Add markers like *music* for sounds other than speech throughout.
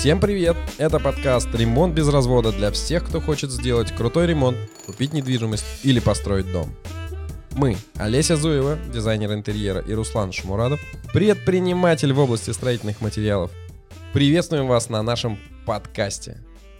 Всем привет! Это подкаст «Ремонт без развода» для всех, кто хочет сделать крутой ремонт, купить недвижимость или построить дом. Мы, Олеся Зуева, дизайнер интерьера, и Руслан Шмурадов, предприниматель в области строительных материалов. Приветствуем вас на нашем подкасте.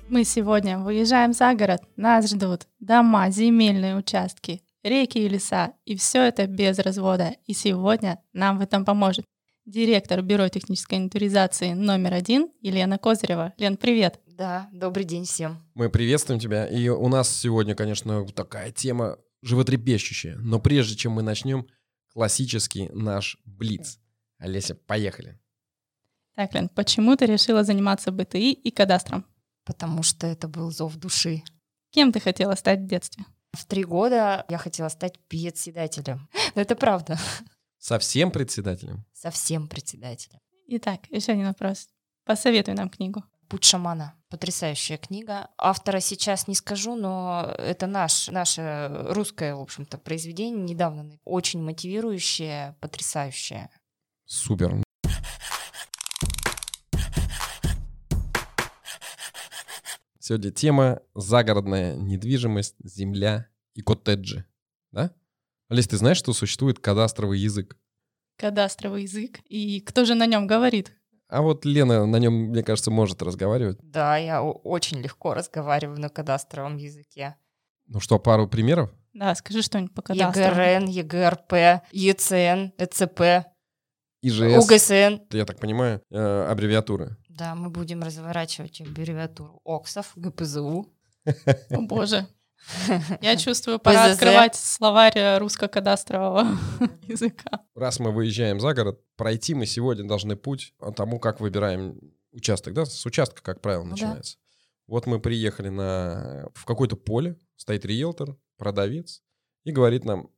Мы сегодня выезжаем за город, нас ждут дома, земельные участки, реки и леса, и все это без развода. И сегодня нам в этом поможет директор Бюро технической инвентаризации номер один Елена Козырева. Лен, привет. Да, добрый день всем. Мы приветствуем тебя. И у нас сегодня, конечно, такая тема животрепещущая. Но прежде чем мы начнем, классический наш блиц. Олеся, поехали. Так, Лен, почему ты решила заниматься БТИ и кадастром? Потому что это был зов души. Кем ты хотела стать в детстве? В три года я хотела стать председателем. *laughs* Но это правда. Совсем председателем? Совсем председателем. Итак, еще один вопрос. Посоветуй нам книгу. «Путь шамана». Потрясающая книга. Автора сейчас не скажу, но это наш, наше русское, в общем-то, произведение недавно. Очень мотивирующее, потрясающее. Супер. Сегодня тема загородная недвижимость, земля и коттеджи. Да? Олесь, ты знаешь, что существует кадастровый язык? Кадастровый язык. И кто же на нем говорит? А вот Лена на нем, мне кажется, может разговаривать. Да, я очень легко разговариваю на кадастровом языке. Ну что, пару примеров? Да, скажи что-нибудь по кадастру. ЕГРН, ЕГРП, ЕЦН, ЭЦП, ИЖС. УГСН. Я так понимаю, э, аббревиатуры. Да, мы будем разворачивать аббревиатуру ОКСов, ГПЗУ. О боже. Я чувствую, пора ПЗЗ. открывать словарь русско-кадастрового *laughs* языка. Раз мы выезжаем за город, пройти мы сегодня должны путь по тому, как выбираем участок. Да? С участка, как правило, Ну да. начинается. Вот мы приехали на, в какое-то поле, стоит риэлтор, продавец, и говорит нам,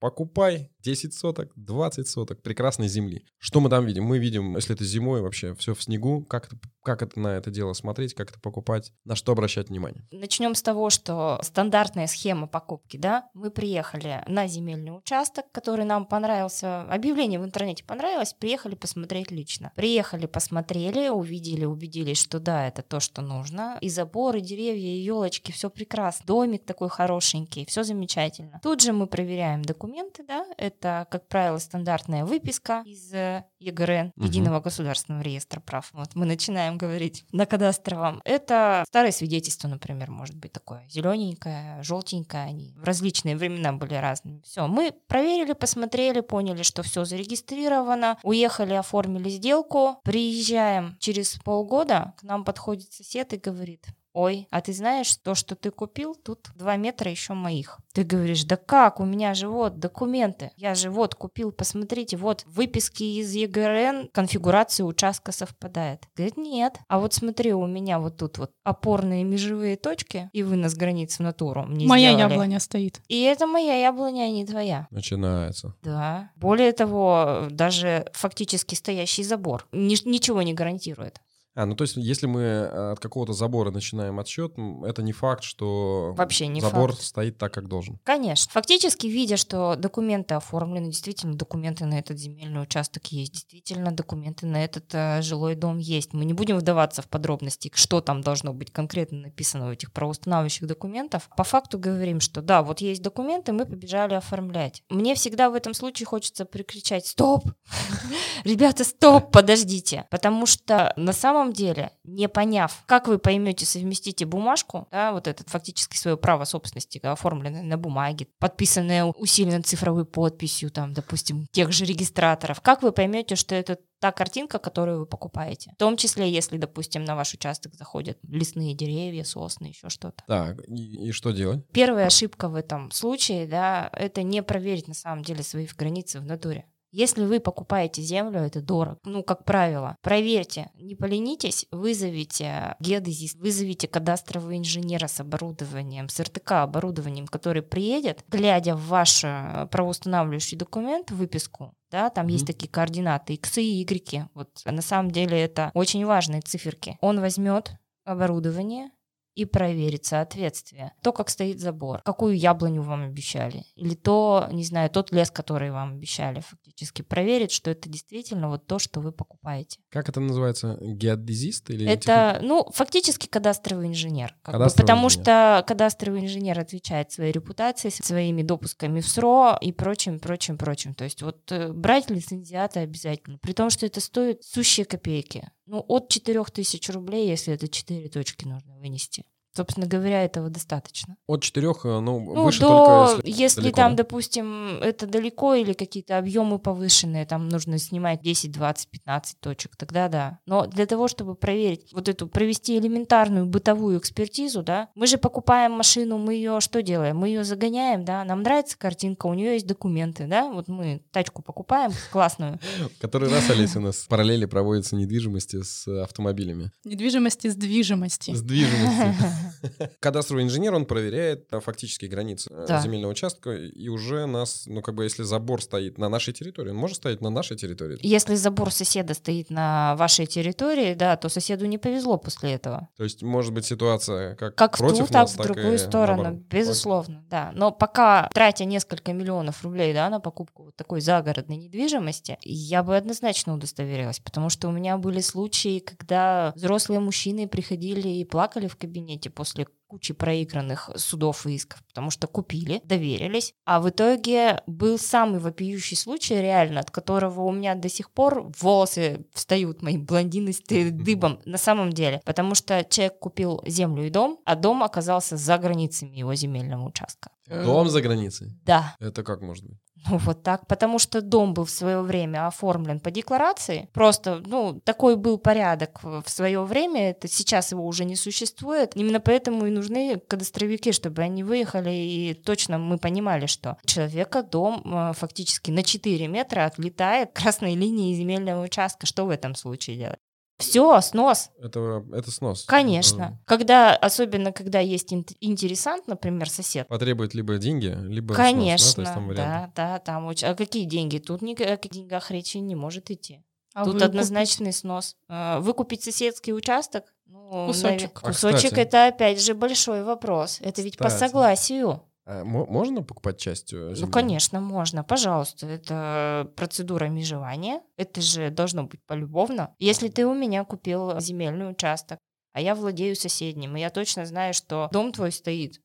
покупай 10 соток, 20 соток прекрасной земли. Что мы там видим? Мы видим, если это зимой вообще, все в снегу, как это, как это на это дело смотреть, как это покупать, на что обращать внимание. Начнем с того, что стандартная схема покупки, да, мы приехали на земельный участок, который нам понравился, объявление в интернете понравилось, приехали посмотреть лично. Приехали, посмотрели, увидели, убедились, что да, это то, что нужно. И заборы, деревья, и елочки, все прекрасно. Домик такой хорошенький, все замечательно. Тут же мы проверяем документы, да, это, как правило, стандартная выписка из э, ЕГРН. Единого государственного реестра прав. Вот мы начинаем говорить на кадастровом. Это старое свидетельство, например, может быть такое зелененькое, желтенькое. Они в различные времена были разными. Все, мы проверили, посмотрели, поняли, что все зарегистрировано, уехали, оформили сделку, приезжаем через полгода, к нам подходит сосед и говорит, Ой, а ты знаешь, то, что ты купил, тут два метра еще моих. Ты говоришь, да как, у меня же вот документы. Я же вот купил, посмотрите, вот выписки из ЕГРН, конфигурация участка совпадает. Говорит, нет. А вот смотри, у меня вот тут вот опорные межевые точки и вынос границ в натуру мне Моя сделали. яблоня стоит. И это моя яблоня, а не твоя. Начинается. Да. Более того, даже фактически стоящий забор ни- ничего не гарантирует. А, ну то есть, если мы э, от какого-то забора начинаем отсчет, это не факт, что Вообще не забор факт. стоит так, как должен. Конечно. Фактически, видя, что документы оформлены, действительно документы на этот земельный участок есть, действительно документы на этот э, жилой дом есть. Мы не будем вдаваться в подробности, что там должно быть конкретно написано в этих правоустанавливающих документах. По факту говорим, что да, вот есть документы, мы побежали оформлять. Мне всегда в этом случае хочется прикричать «Стоп! *laughs* Ребята, стоп, подождите!» Потому что на самом деле, не поняв, как вы поймете, совместите бумажку, да, вот это фактически свое право собственности, да, оформленное на бумаге, подписанное усиленной цифровой подписью, там, допустим, тех же регистраторов, как вы поймете, что это та картинка, которую вы покупаете. В том числе, если, допустим, на ваш участок заходят лесные деревья, сосны, еще что-то. Так, и, и что делать? Первая ошибка в этом случае, да, это не проверить на самом деле свои границы в натуре. Если вы покупаете землю, это дорого. Ну, как правило, проверьте, не поленитесь, вызовите геодезист, вызовите кадастрового инженера с оборудованием, с РТК оборудованием, который приедет, глядя в ваш э, правоустанавливающий документ, выписку, да, там есть Мгм. такие координаты, иксы и игреки. Вот на самом деле это очень важные циферки. Он возьмет оборудование и проверить соответствие. То, как стоит забор, какую яблоню вам обещали, или то, не знаю, тот лес, который вам обещали, фактически проверить, что это действительно вот то, что вы покупаете. Как это называется? Геодезист или Это, ну, фактически кадастровый инженер. как бы, Кадастровый потому инженер. что кадастровый инженер отвечает своей репутацией, своими допусками в СРО и прочим, прочим, прочим. То есть вот э, брать лицензиата обязательно. При том, что это стоит сущие копейки. Ну, от 4000 рублей, если это 4 точки нужно вынести. Собственно говоря, этого достаточно. От четырех, ну, Ну, выше до, только если, если далеко, там, да? допустим, это далеко или какие-то объемы повышенные, там нужно снимать 10, 20, 15 точек, тогда да. Но для того, чтобы проверить вот эту, провести элементарную бытовую экспертизу, да, мы же покупаем машину, мы ее что делаем? Мы ее загоняем, да, нам нравится картинка, у нее есть документы, да, вот мы тачку покупаем классную, *laughs* Который раз, Олеся, у нас в параллели проводится недвижимости с автомобилями. Недвижимости с движимости. С движимостью. *laughs* *laughs* Кадастровый инженер, он проверяет а, фактические границы э, Да. земельного участка, и уже нас, ну, как бы, если забор стоит на нашей территории, он может стоять на нашей территории. Если забор соседа стоит на вашей территории, да, то соседу не повезло после этого. То есть, может быть, ситуация как, Как в против ту, так нас, в так другую и сторону, наоборот. безусловно, да. Но пока тратя несколько миллионов рублей, да, на покупку вот такой загородной недвижимости, я бы однозначно удостоверилась, потому что у меня были случаи, когда взрослые мужчины приходили и плакали в кабинете после кучи проигранных судов и исков, потому что купили, доверились, а в итоге был самый вопиющий случай реально, от которого у меня до сих пор волосы встают мои блондинистые дыбом на самом деле, потому что человек купил землю и дом, а дом оказался за границами его земельного участка. Дом за границей. Да, Это как может быть? Ну вот так, потому что дом был в свое время оформлен по декларации. Просто, ну, такой был порядок в свое время, это сейчас его уже не существует. Именно поэтому и нужны кадастровики, чтобы они выехали и точно мы понимали, что у человека дом э, фактически на 4 метра отлетает красной линии земельного участка. Что в этом случае делать? Все, снос. Это, это снос. Конечно. Когда, особенно когда есть ин- интересант, например, сосед, Э, Потребует либо деньги, либо снос, да? То Конечно, есть там варианты. да, да, там очень... А какие деньги? Тут ни о каких деньгах речи не может идти. А Тут вы однозначный снос. А, Выкупить соседский участок? Ну, Кусочек. наве- А, Кусочек кстати. это опять же большой вопрос. Это ведь по Кстати. согласию. А мо- можно покупать частью земли? Ну, конечно, можно, пожалуйста. Это процедура межевания. Это же должно быть полюбовно. Если ты у меня купил земельный участок, а я владею соседним, и я точно знаю, что дом твой стоит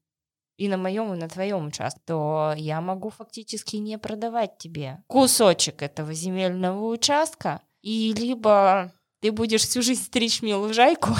и на моем, и на твоем участке, то я могу фактически не продавать тебе кусочек этого земельного участка, и либо ты будешь всю жизнь стричь мне лужайку,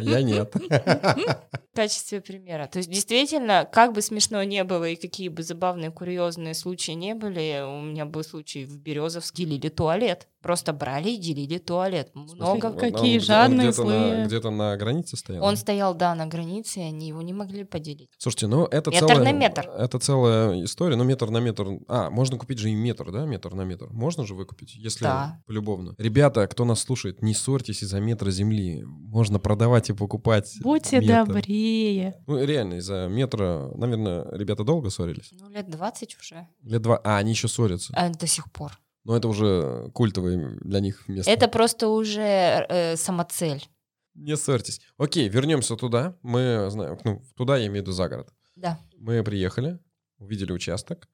Я нет. в качестве примера. То есть, действительно, как бы смешно не было и какие бы забавные, курьезные случаи не были, у меня был случай в Березовске, делили туалет. Просто брали и делили туалет. Много. Он- Какие он- жадные, где-то на- злые. Где-то на границе стоял. Он стоял, да, на границе, и они его не могли поделить. Слушайте, ну это Метр целая... на метр. Это целая история. Ну, метр на метр... А, можно купить же и метр, да? Метр на метр. Можно же выкупить, если Да. полюбовно. Ребята, кто нас слушает, не ссорьтесь из-за метра земли. Можно продавать и покупать Будьте метр. добрее. Ну, реально, из-за метра, наверное, ребята долго ссорились. Ну, лет 20 уже. Лет два... А, они еще ссорятся. А, до сих пор. Но это уже культовое для них место. Это просто уже э, самоцель. Не ссорьтесь. Окей, вернемся туда. Мы знаем, ну, туда я имею в виду за город. Да, Мы приехали, увидели участок,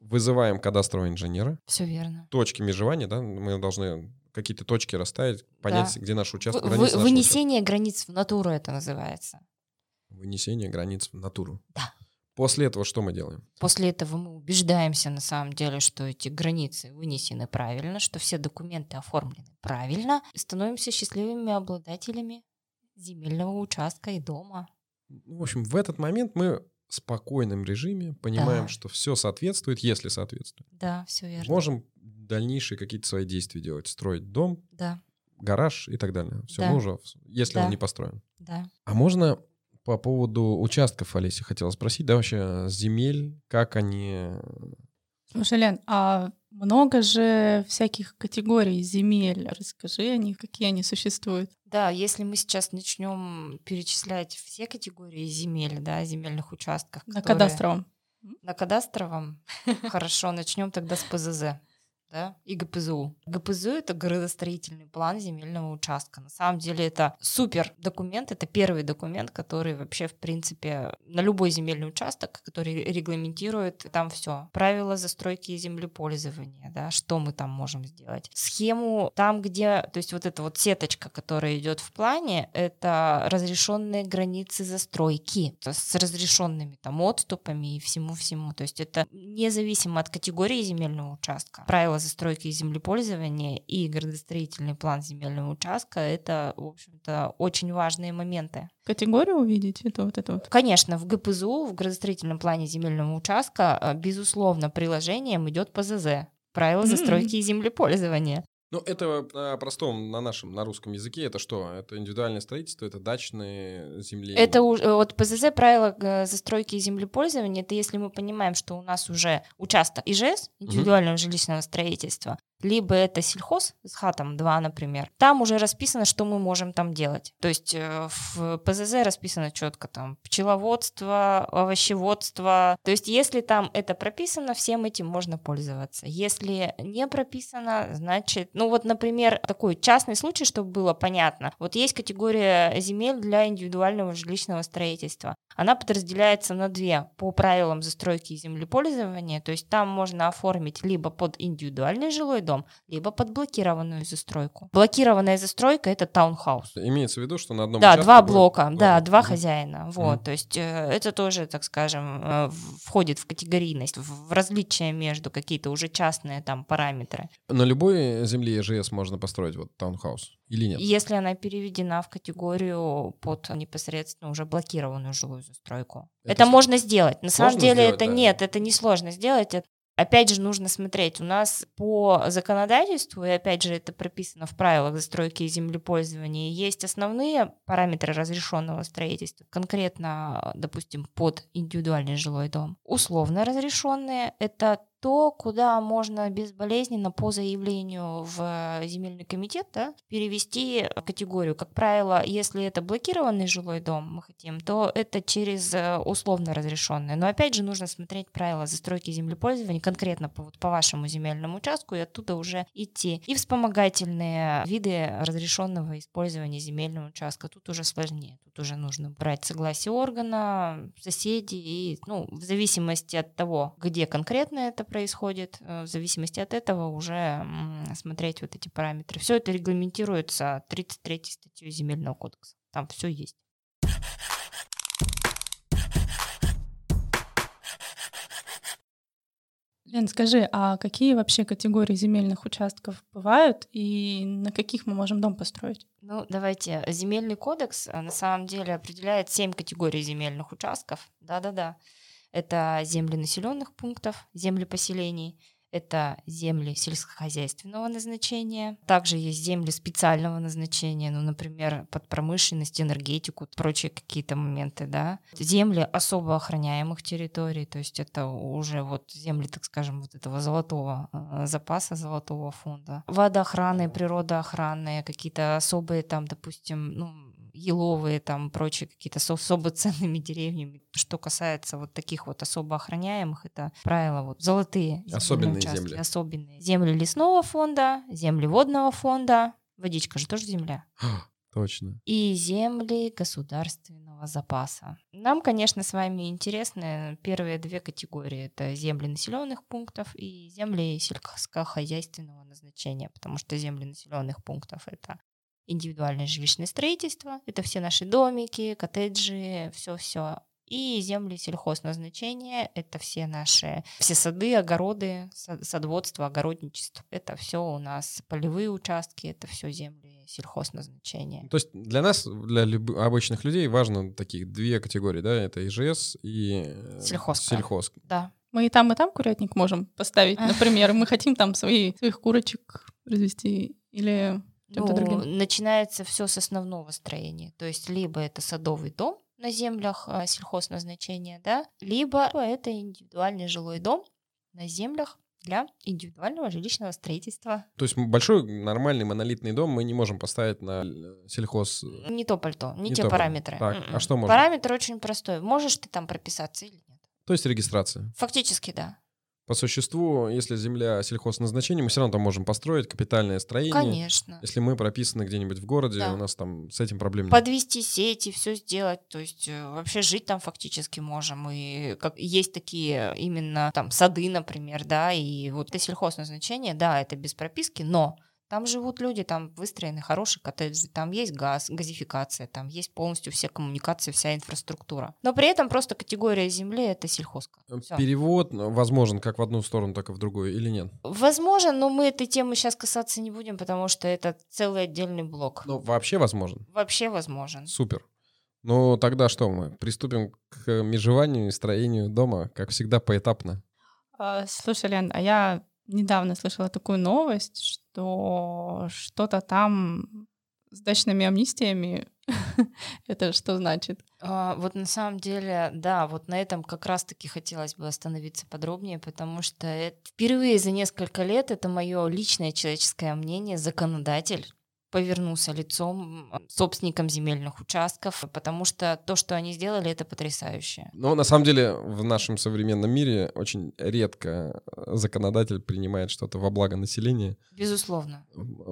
вызываем кадастрового инженера, все верно. точки межевания, да, мы должны какие-то точки расставить, понять, Да. где наш участок, Вы- границы вы- нашего вынесение границ в натуру это называется. Вынесение границ в натуру. Да. После этого что мы делаем? После этого мы убеждаемся на самом деле, что эти границы вынесены правильно, что все документы оформлены правильно, и становимся счастливыми обладателями земельного участка и дома. В общем, в этот момент мы в спокойном режиме понимаем, Да. что все соответствует, если соответствует. Да, все верно. Можем дальнейшие какие-то свои действия делать, строить дом, Да, гараж и так далее. Все, Да. мы уже, если Да. он не построен. да. А можно по поводу участков, Олеся, хотела спросить, да, вообще земель, как они... Слушай, Лен, а много же всяких категорий земель. Расскажи о них, какие они существуют. Да, если мы сейчас начнем перечислять все категории земель, да, земельных участков, На которые- кадастровом. На кадастровом? *laughs* Хорошо, начнем тогда с ПЗЗ. Да, и ГПЗУ. ГПЗУ — это градостроительный план земельного участка. На самом деле это супер документ, это первый документ, который вообще, в принципе, на любой земельный участок, который регламентирует там все. Правила застройки и землепользования, да, что мы там можем сделать. Схему там, где, то есть вот эта вот сеточка, которая идет в плане, это разрешенные границы застройки с разрешенными там отступами и всему-всему. То есть это независимо от категории земельного участка. Правила застройки и землепользования и градостроительный план земельного участка — это, в общем-то, очень важные моменты. Категорию увидеть? Это вот это вот? Конечно, в ГПЗУ, в градостроительном плане земельного участка, э, безусловно, приложением идет ПЗЗ. Правила застройки mm-hmm. и землепользования. Ну, это на простом, на нашем, на русском языке, это что? Это индивидуальное строительство, это дачные земли? Это уже, вот ПЗЗ, правила э, застройки и землепользования, это если мы понимаем, что у нас уже участок ИЖС, индивидуального угу. жилищного строительства, либо это сельхоз с хатом 2, например, там уже расписано, что мы можем там делать. То есть э, в ПЗЗ расписано четко там пчеловодство, овощеводство. То есть если там это прописано, всем этим можно пользоваться. Если не прописано, значит, ну вот, например, такой частный случай, чтобы было понятно. Вот есть категория земель для индивидуального жилищного строительства. Она подразделяется на две по правилам застройки и землепользования. То есть там можно оформить либо под индивидуальный жилой дом, либо под блокированную застройку. Блокированная застройка — это таунхаус. Имеется в виду, что на одном Да, два блока, будет... да, два mm хозяина. Вот, mm то есть э, это тоже, так скажем, э, входит в категорийность, в различия между какие-то уже частные там параметры. На любой земле ЕЖС можно построить вот таунхаус или нет? Если она переведена в категорию под непосредственно уже блокированную жилую застройку. Это, это можно сделать. На самом деле сделать, это да. нет, это не сложно сделать. Опять же, нужно смотреть. У нас по законодательству, и опять же, это прописано в правилах застройки и землепользования, есть основные параметры разрешенного строительства, конкретно, допустим, под индивидуальный жилой дом. Условно разрешенные — это то, куда можно безболезненно по заявлению в земельный комитет да, перевести категорию. Как правило, если это блокированный жилой дом мы хотим, то это через э, условно разрешенное. Но опять же нужно смотреть правила застройки землепользования конкретно по, вот, по вашему земельному участку и оттуда уже идти. И вспомогательные виды разрешенного использования земельного участка. Тут уже сложнее. Тут уже нужно брать согласие органа, соседей и ну, в зависимости от того, где конкретно это происходит, э, в зависимости от этого уже смотреть вот эти параметры. Все это регламентируется 33 статьей Земельного кодекса. Там все есть. Лен, скажи, а какие вообще категории земельных участков бывают и на каких мы можем дом построить? Ну, давайте. Земельный кодекс э, на самом деле определяет семь категорий земельных участков. Да-да-да. Это земли населенных пунктов, земли поселений, это земли сельскохозяйственного назначения. Также есть земли специального назначения, ну, например, под промышленность, энергетику, прочие какие-то моменты, да. Земли особо охраняемых территорий, то есть это уже вот земли, так скажем, вот этого золотого э, запаса, золотого фонда. Водоохранные, природоохранные, какие-то особые там, допустим, ну, еловые, там, прочие какие-то с особо *laughs* ценными деревьями. Что касается вот таких вот особо охраняемых, это правило вот золотые особенные участки, земли. Особенные. Земли лесного фонда, земли водного фонда. Водичка же тоже земля. *gasps* Точно. И земли государственного запаса. Нам, конечно, с вами интересны первые две категории. Это земли населенных пунктов и земли сельскохозяйственного назначения, потому что земли населенных пунктов это индивидуальное жилищное строительство. Это все наши домики, коттеджи, все-все. И земли сельхозназначения — это все наши, все сады, огороды, садоводство, огородничество. Это все у нас полевые участки, это все земли сельхозназначения. То есть для нас, для люб- обычных людей важно таких две категории, да? Это ИЖС и э, сельхоз. сельхоз. Да. Мы и там, и там курятник можем поставить, *laughs* например. Мы хотим там свои, своих курочек развести или чем-то ну, другим? Начинается все с основного строения. То есть либо это садовый дом на землях э, сельхозназначения, да, либо это индивидуальный жилой дом на землях для индивидуального жилищного строительства. То есть большой нормальный монолитный дом мы не можем поставить на сельхоз... Не то пальто, не, не те параметры. Так, а м-м. что можно? Параметр очень простой. Можешь ты там прописаться или нет? То есть регистрация? Фактически, да. По существу, если земля сельхозназначения, мы все равно там можем построить капитальное строение. Конечно. Если мы прописаны где-нибудь в городе, Да. у нас там с этим проблем нет. Подвести сети, все сделать, то есть э, вообще жить там фактически можем. И как есть такие именно там сады, например, да, и вот это сельхозназначение, да, это без прописки, но там живут люди, там выстроены хорошие коттеджи, там есть газ, газификация, там есть полностью все коммуникации, вся инфраструктура. Но при этом просто категория земли это сельхозка. Всё. Перевод ну, возможен как в одну сторону, так и в другую, или нет? Возможно, но мы этой темы сейчас касаться не будем, потому что это целый отдельный блок. Ну, вообще возможен. Вообще возможен. Супер. Ну, тогда что мы? Приступим к межеванию и строению дома, как всегда, поэтапно. А, Слушай, Лен, а я недавно слышала такую новость, что что-то там с дачными амнистиями. *laughs* Это что значит? А, Вот на самом деле, да, вот на этом как раз-таки хотелось бы остановиться подробнее, потому что впервые за несколько лет это мое личное человеческое мнение, законодатель повернулся лицом собственникам земельных участков, потому что то, что они сделали, это потрясающе. Но на самом деле в нашем современном мире очень редко законодатель принимает что-то во благо населения. Безусловно.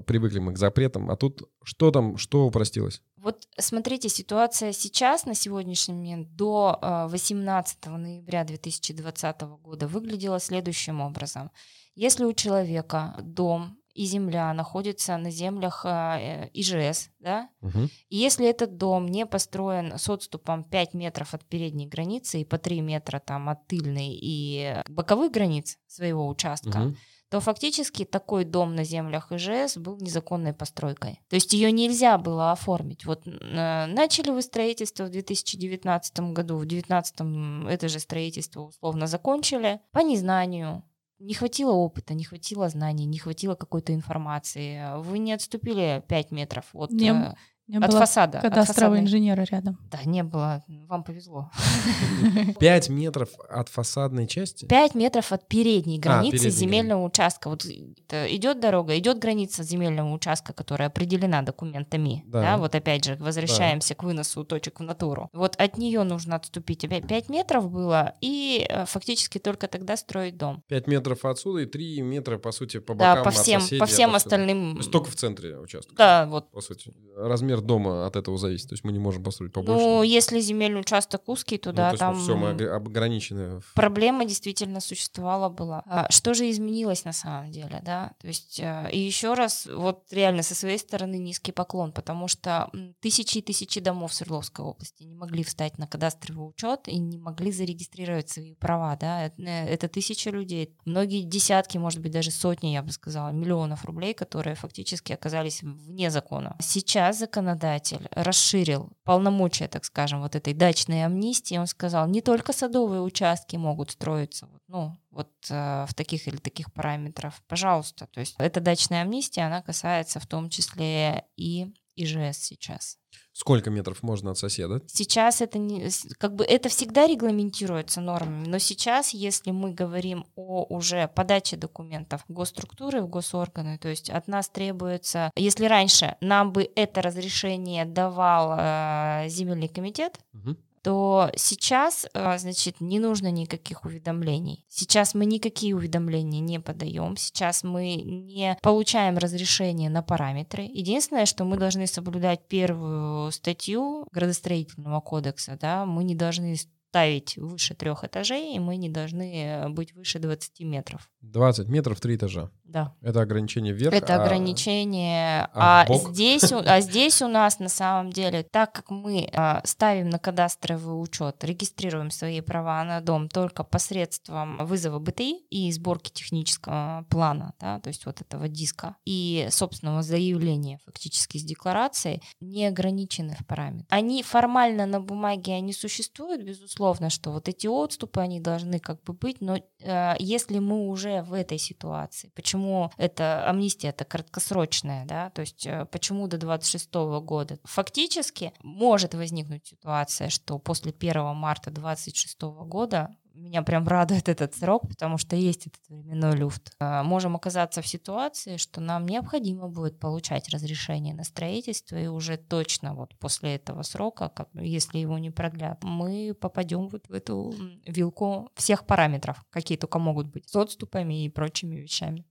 Привыкли мы к запретам, а тут что там, что упростилось? Вот смотрите, ситуация сейчас, на сегодняшний момент, до э, 18 ноября 2020 года выглядела следующим образом. Если у человека дом и земля находятся на землях э, ИЖС, да, Мгм. и если этот дом не построен с отступом 5 метров от передней границы и по 3 метра там от тыльной и боковых границ своего участка, Мгм. то фактически такой дом на землях ИЖС был незаконной постройкой. То есть ее нельзя было оформить. Вот э, начали вы строительство в 2019 году, в 2019 это же строительство условно закончили по незнанию. Не хватило опыта, не хватило знаний, не хватило какой-то информации. Вы не отступили 5 метров от, Не э, меня от была фасада. от кадастрового фасадной- инженера рядом. Да, не было. Вам повезло. *laughs* Пять метров от фасадной части? 5 метров от передней границы передней земельного участка. Вот это идет дорога, идет граница земельного участка, которая определена документами. Да. Да. вот опять же, возвращаемся к выносу точек в натуру. Вот от нее нужно отступить. Опять 5 метров было, и э, фактически только тогда строить дом. Пять метров отсюда и три метра, по сути, по Да, бокам по от всем, соседей, по от всем остальным. То есть только в центре участка. Да, вот. По сути. Размер дома от этого зависит. То есть мы не можем построить побольше. Ну, если земельный участок узкий, то Ну, да, то там все, мы ог- ограничены. проблема действительно существовала была. А что же изменилось на самом деле, да? То есть э, и еще раз, вот реально со своей стороны низкий поклон, потому что тысячи и тысячи домов Свердловской области не могли встать на кадастровый учет и не могли зарегистрировать свои права, да? Это, э, это тысячи людей, многие десятки, может быть даже сотни, я бы сказала, миллионов рублей, которые фактически оказались вне закона. Сейчас законодатель расширил полномочия, так скажем, вот этой дачной амнистии. Он сказал, не только садовые участки могут строиться, ну, вот э, в таких или таких параметрах, пожалуйста. То есть эта дачная амнистия, она касается в том числе и ИЖС сейчас. Сколько метров можно от соседа? Сейчас это не, как бы это всегда регламентируется нормами, но сейчас, если мы говорим о уже подаче документов в госструктуры, в госорганы, то есть от нас требуется, если раньше нам бы это разрешение давал э, земельный комитет, Мгм. То сейчас, э, значит, не нужно никаких уведомлений. Сейчас мы никакие уведомления не подаем. Сейчас мы не получаем разрешение на параметры. Единственное, что мы должны соблюдать первую статью градостроительного кодекса, да, мы не должны ставить выше трех этажей, и мы не должны быть выше 20 метров. 20 метров, три этажа. Да. Это ограничение вверх. Это а- ограничение. а А, здесь, у- а *laughs* здесь у нас на самом деле, так как мы а, ставим на кадастровый учет, регистрируем свои права на дом только посредством вызова БТИ и сборки технического плана, да, то есть вот этого диска, и собственного заявления фактически с декларацией, не ограничены в параметрах. Они формально на бумаге, они существуют, безусловно, что вот эти отступы, они должны как бы быть, но э, если мы уже в этой ситуации, почему эта амнистия это краткосрочная, да, то есть э, почему до 26 года? Фактически может возникнуть ситуация, что после 1 марта 26 года меня прям радует этот срок, потому что есть этот временной люфт. А, можем оказаться в ситуации, что нам необходимо будет получать разрешение на строительство, и уже точно вот после этого срока, если его не продлят, мы попадем вот в эту вилку всех параметров, какие только могут быть, с отступами и прочими вещами.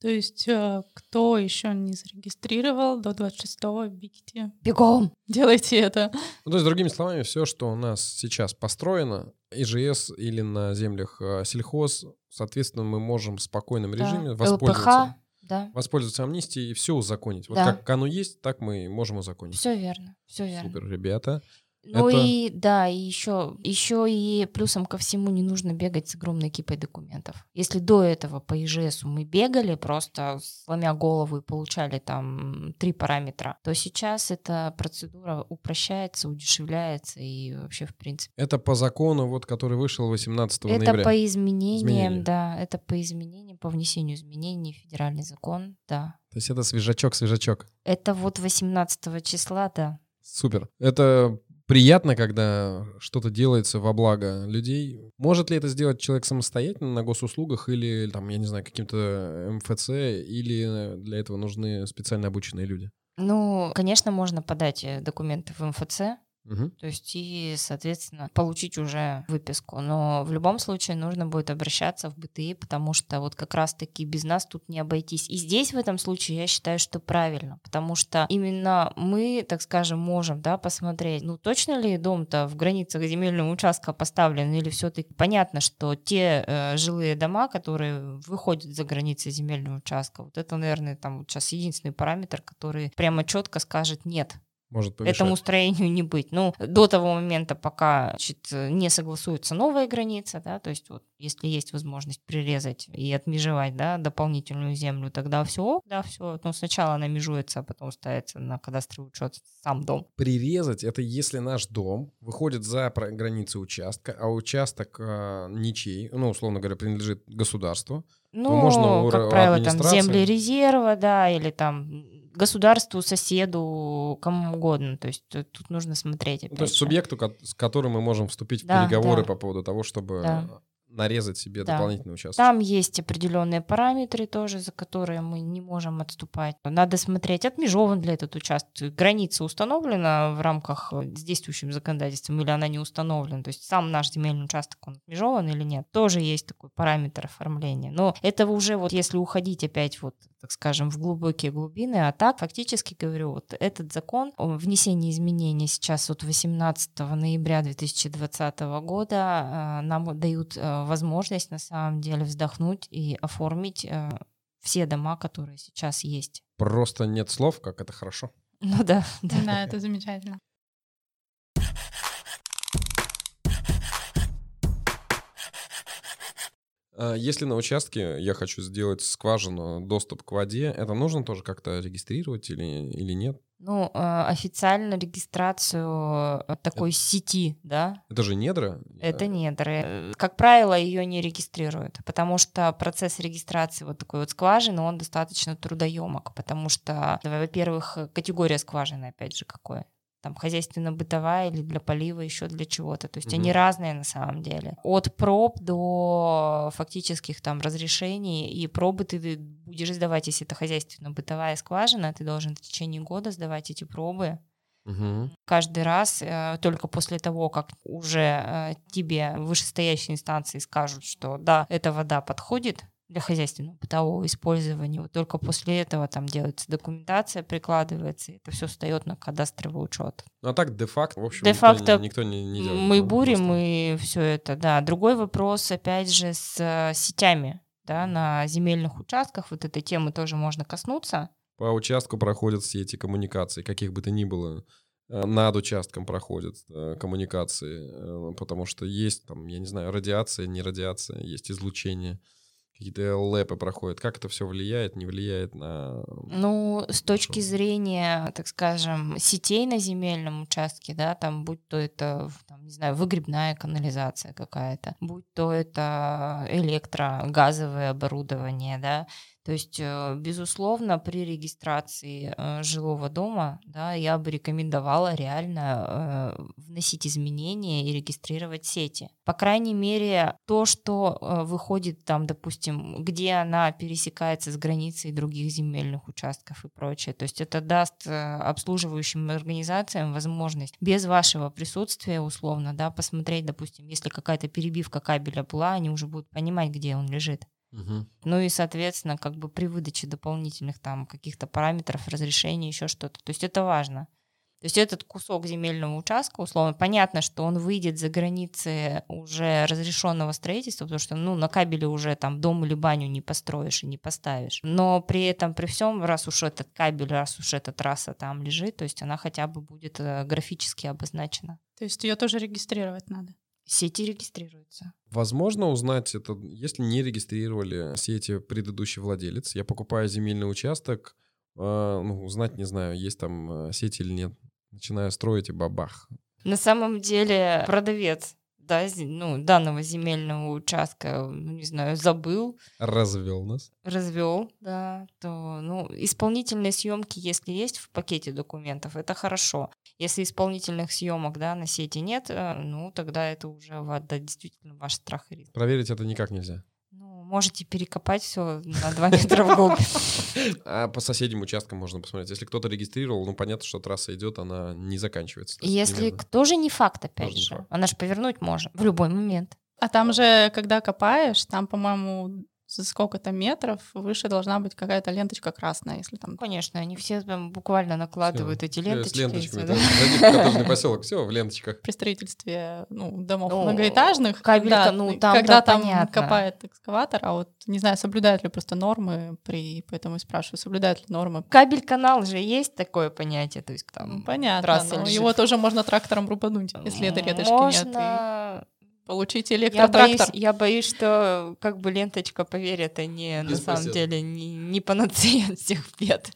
То есть э, кто еще не зарегистрировал до 26-го, бегите. Бегом! Делайте это. Ну, то есть, другими словами, все, что у нас сейчас построено, ИЖС или на землях э, сельхоз, соответственно, мы можем в спокойном Да. режиме ЛПХ, воспользоваться, да, воспользоваться амнистией и все узаконить. Вот Да. как оно есть, так мы можем узаконить. все верно, все верно. Супер, ребята. Ну Это- и да, и еще, еще и плюсом ко всему не нужно бегать с огромной кипой документов. Если до этого по ИЖСу мы бегали просто сломя голову и получали там три параметра, то сейчас эта процедура упрощается, удешевляется и вообще в принципе. Это по закону, вот, который вышел 18 Это ноября. по изменениям, Изменения. да, это по изменениям, по внесению изменений в федеральный закон, да. То есть это свежачок, свежачок. Это вот 18 числа, да. Супер. Это приятно, когда что-то делается во благо людей. Может ли это сделать человек самостоятельно на госуслугах или, там, я не знаю, каким-то МФЦ, или для этого нужны специально обученные люди? Ну, конечно, можно подать э, документы в МФЦ, Мгм. То есть и, соответственно, получить уже выписку. Но в любом случае нужно будет обращаться в БТИ, потому что вот как раз-таки без нас тут не обойтись. И здесь в этом случае я считаю, что правильно, потому что именно мы, так скажем, можем да, посмотреть, ну точно ли дом-то в границах земельного участка поставлен, или все-таки понятно, что те э, жилые дома, которые выходят за границы земельного участка, вот это, наверное, там вот сейчас единственный параметр, который прямо четко скажет нет, Может помешать. этому строению не быть. Ну, до того момента, пока значит, не согласуется новая граница, да, то есть вот если есть возможность прирезать и отмежевать, да, дополнительную землю, тогда все, да, все. Но сначала она межуется, а потом ставится на кадастровый учет сам дом. Прирезать — это если наш дом выходит за границы участка, а участок а, ничей, ну, условно говоря, принадлежит государству. Ну, можно как правило, там земли резерва, да, или там государству, соседу, кому угодно. То есть э, тут нужно смотреть. Ну, опять то есть же. субъекту, с которым мы можем вступить в Да, переговоры да. по поводу того, чтобы Да. Нарезать себе Да. дополнительный участок. Там есть определенные параметры тоже, за которые мы не можем отступать. Надо смотреть, отмежован ли этот участок. Граница установлена в рамках э, с действующим законодательством или она не установлена. То есть сам наш земельный участок, он отмежован или нет. Тоже есть такой параметр оформления. Но этого уже вот если уходить опять вот, так скажем, в глубокие глубины, а так фактически говорю, вот этот закон о внесении изменений сейчас от 18 ноября 2020 года э, нам дают э, возможность на самом деле вздохнуть и оформить э, все дома, которые сейчас есть. Просто нет слов, как это хорошо. Ну да, *laughs* да. Да, это замечательно. Если на участке я хочу сделать скважину, доступ к воде, это нужно тоже как-то регистрировать или, или нет? Ну, э, официально регистрацию э, такой сети, да, Это же недра? Это недры. Э, Как правило, ее не регистрируют, потому что процесс регистрации вот такой вот скважины, он достаточно трудоемок, потому что, во-первых, э, категория скважины, опять же, какое? Там хозяйственно-бытовая или для полива, еще для чего-то. То есть они Мгм. разные на самом деле. От проб до фактических там разрешений. И пробы ты будешь сдавать, если это хозяйственно-бытовая скважина, ты должен в течение года сдавать эти пробы Мгм. каждый раз э, только после того, как уже э, тебе вышестоящие инстанции скажут, что да, эта вода подходит для хозяйственного бытового использования, вот только после этого там делается документация, прикладывается, и это все встает на кадастровый учет. Ну а так де-факто, в общем, Де-факто никто, не, никто не, не делает. Мы бурим просто. и все это, да. Другой вопрос, опять же, с э, сетями, да, на земельных участках, вот этой темы тоже можно коснуться. По участку проходят все эти коммуникации, каких бы то ни было. Э, Над участком проходят э, коммуникации, э, потому что есть там, я не знаю, радиация, не радиация, есть излучение, какие-то ЛЭПы проходят. Как это все влияет, не влияет на... Ну, с точки зрения, так скажем, сетей на земельном участке, да, там будь то это, там, не знаю, выгребная канализация какая-то, будь то это электро-газовое оборудование, да, То есть, э, безусловно, при регистрации э, жилого дома, да, я бы рекомендовала реально э, вносить изменения и регистрировать сети. По крайней мере, то, что выходит там, допустим, где она пересекается с границей других земельных участков и прочее. То есть это даст обслуживающим организациям возможность без вашего присутствия условно, да, посмотреть, допустим, если какая-то перебивка кабеля была, они уже будут понимать, где он лежит. Угу. Ну и, соответственно, как бы при выдаче дополнительных там каких-то параметров, разрешений, еще что-то. То есть это важно. То есть этот кусок земельного участка, условно, понятно, что он выйдет за границы уже разрешенного строительства, потому что, ну, на кабеле уже там дом или баню не построишь и не поставишь. Но при этом, при всем, раз уж этот кабель, раз уж эта трасса там лежит, то есть она хотя бы будет э, графически обозначена. То есть ее тоже регистрировать надо? Сети регистрируются. Возможно узнать это, если не регистрировали сети предыдущий владелец. Я покупаю земельный участок, э, ну, узнать не знаю, есть там э, сети или нет. Начинаю строить и бабах. На самом деле продавец да, ну, данного земельного участка, ну, не знаю, забыл. Развел нас. Развел, да. То, ну, исполнительные съемки, если есть в пакете документов, это хорошо. Если исполнительных съемок, да, на сети нет, э, ну, тогда это уже да, действительно ваш страх и риск. Проверить это никак нельзя можете перекопать все на 2 метра в глубь. А по соседним участкам можно посмотреть. Если кто-то регистрировал, ну понятно, что трасса идет, она не заканчивается. Если тоже не факт, опять же. Она же повернуть может в любой момент. А там же, когда копаешь, там, по-моему, за сколько-то метров выше должна быть какая-то ленточка красная, если там... Конечно, они все там буквально накладывают все. эти ленточки. С ленточками. Да. Коттеджный *laughs* поселок, все в ленточках. При строительстве ну, домов ну, многоэтажных, кабелька, да, ну, там когда там понятно. копает экскаватор, а вот не знаю, соблюдают ли просто нормы, при, поэтому и спрашиваю, соблюдают ли нормы. Кабель-канал же есть такое понятие, то есть там Понятно, но его тоже можно трактором рубануть, если это веточки можно... нет. И получить электротрактор. Я боюсь, я боюсь, что как бы ленточка, поверь, это не Без на самом деле не, не панацея от всех бед.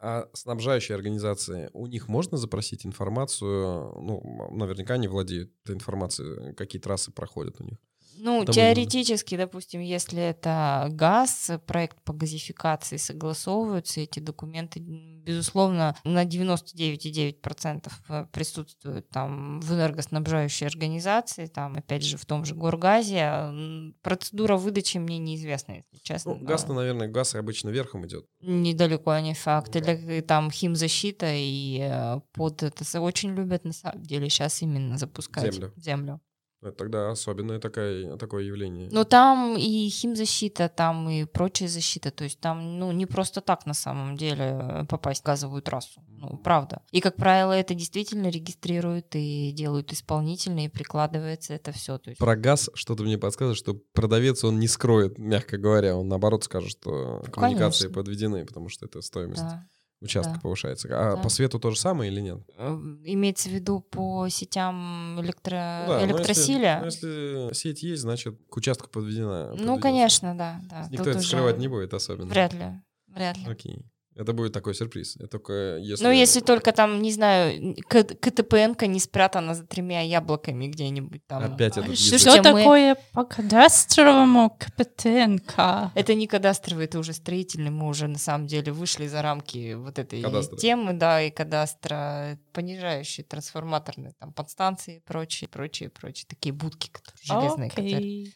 А снабжающие организации, у них можно запросить информацию? Ну, наверняка они владеют этой информацией, какие трассы проходят у них. Ну, Там теоретически, можно. допустим, если это газ, проект по газификации согласовываются, эти документы, безусловно, на 99,9% э, присутствуют там в энергоснабжающей организации, там, опять же, в том же Горгазе. Процедура выдачи мне неизвестна, если честно. Ну, газ-то, наверное, газ обычно верхом идет. Недалеко не факт. Или там химзащита и э, под это очень любят, на самом деле, сейчас именно запускать землю. землю. Это тогда особенное такое, такое явление. Ну, там и химзащита, там и прочая защита. То есть там, ну, не просто так на самом деле э, попасть в газовую трассу. Ну, правда. И, как правило, это действительно регистрируют и делают исполнительно, и прикладывается это все. То есть... Про газ что-то мне подсказывает, что продавец, он не скроет, мягко говоря. Он, наоборот, скажет, что коммуникации Конечно. подведены, потому что это стоимость. Да участка да. повышается. А да. по свету то же самое или нет? Э, имеется в виду по сетям электро... Ну да, электросиле? Ну если, если сеть есть, значит к участку подведена. Ну, конечно, да. да. Никто Тут это скрывать не будет особенно. Вряд ли. Вряд ли. Окей. Это будет такой сюрприз. Это только если... Ну, если только там, не знаю, КТПН-ка не спрятана за тремя яблоками где-нибудь там. Опять этот язык. Что такое по кадастровому КПТНК? Это не кадастровый, это уже строительный. Мы уже на самом деле вышли за рамки вот этой Кадастра. темы, да, и кадастра, понижающие трансформаторные там подстанции и прочие, прочие, прочие. Такие будки, которые железные. Okay. Которые...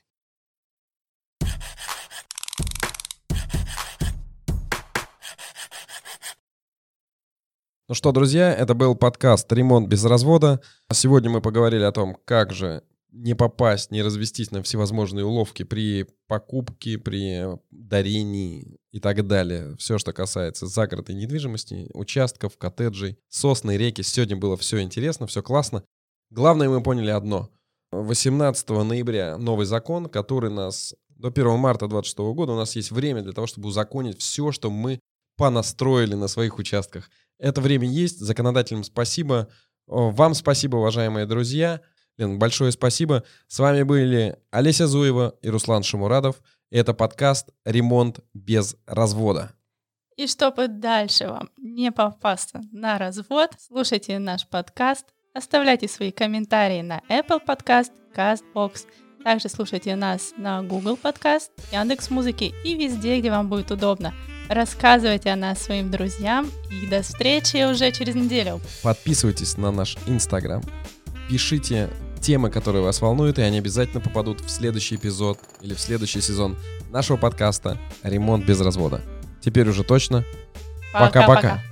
Ну что, друзья, это был подкаст «Ремонт без развода». Сегодня мы поговорили о том, как же не попасть, не развестись на всевозможные уловки при покупке, при дарении и так далее. Все, что касается загородной недвижимости, участков, коттеджей, сосны, реки. Сегодня было все интересно, все классно. Главное, мы поняли одно. 18 ноября новый закон, который нас до 1 марта 2026 года у нас есть время для того, чтобы узаконить все, что мы понастроили на своих участках. Это время есть. Законодателям спасибо. Вам спасибо, уважаемые друзья. Лен, большое спасибо. С вами были Олеся Зуева и Руслан Шамурадов. Это подкаст «Ремонт без развода». И чтобы дальше вам не попасться на развод, слушайте наш подкаст, оставляйте свои комментарии на Apple Podcast, CastBox Также слушайте нас на Google Подкаст, Яндекс Музыки и везде, где вам будет удобно. Рассказывайте о нас своим друзьям и до встречи уже через неделю. Подписывайтесь на наш Инстаграм. Пишите темы, которые вас волнуют, и они обязательно попадут в следующий эпизод или в следующий сезон нашего подкаста «Ремонт без развода». Теперь уже точно. Пока-пока.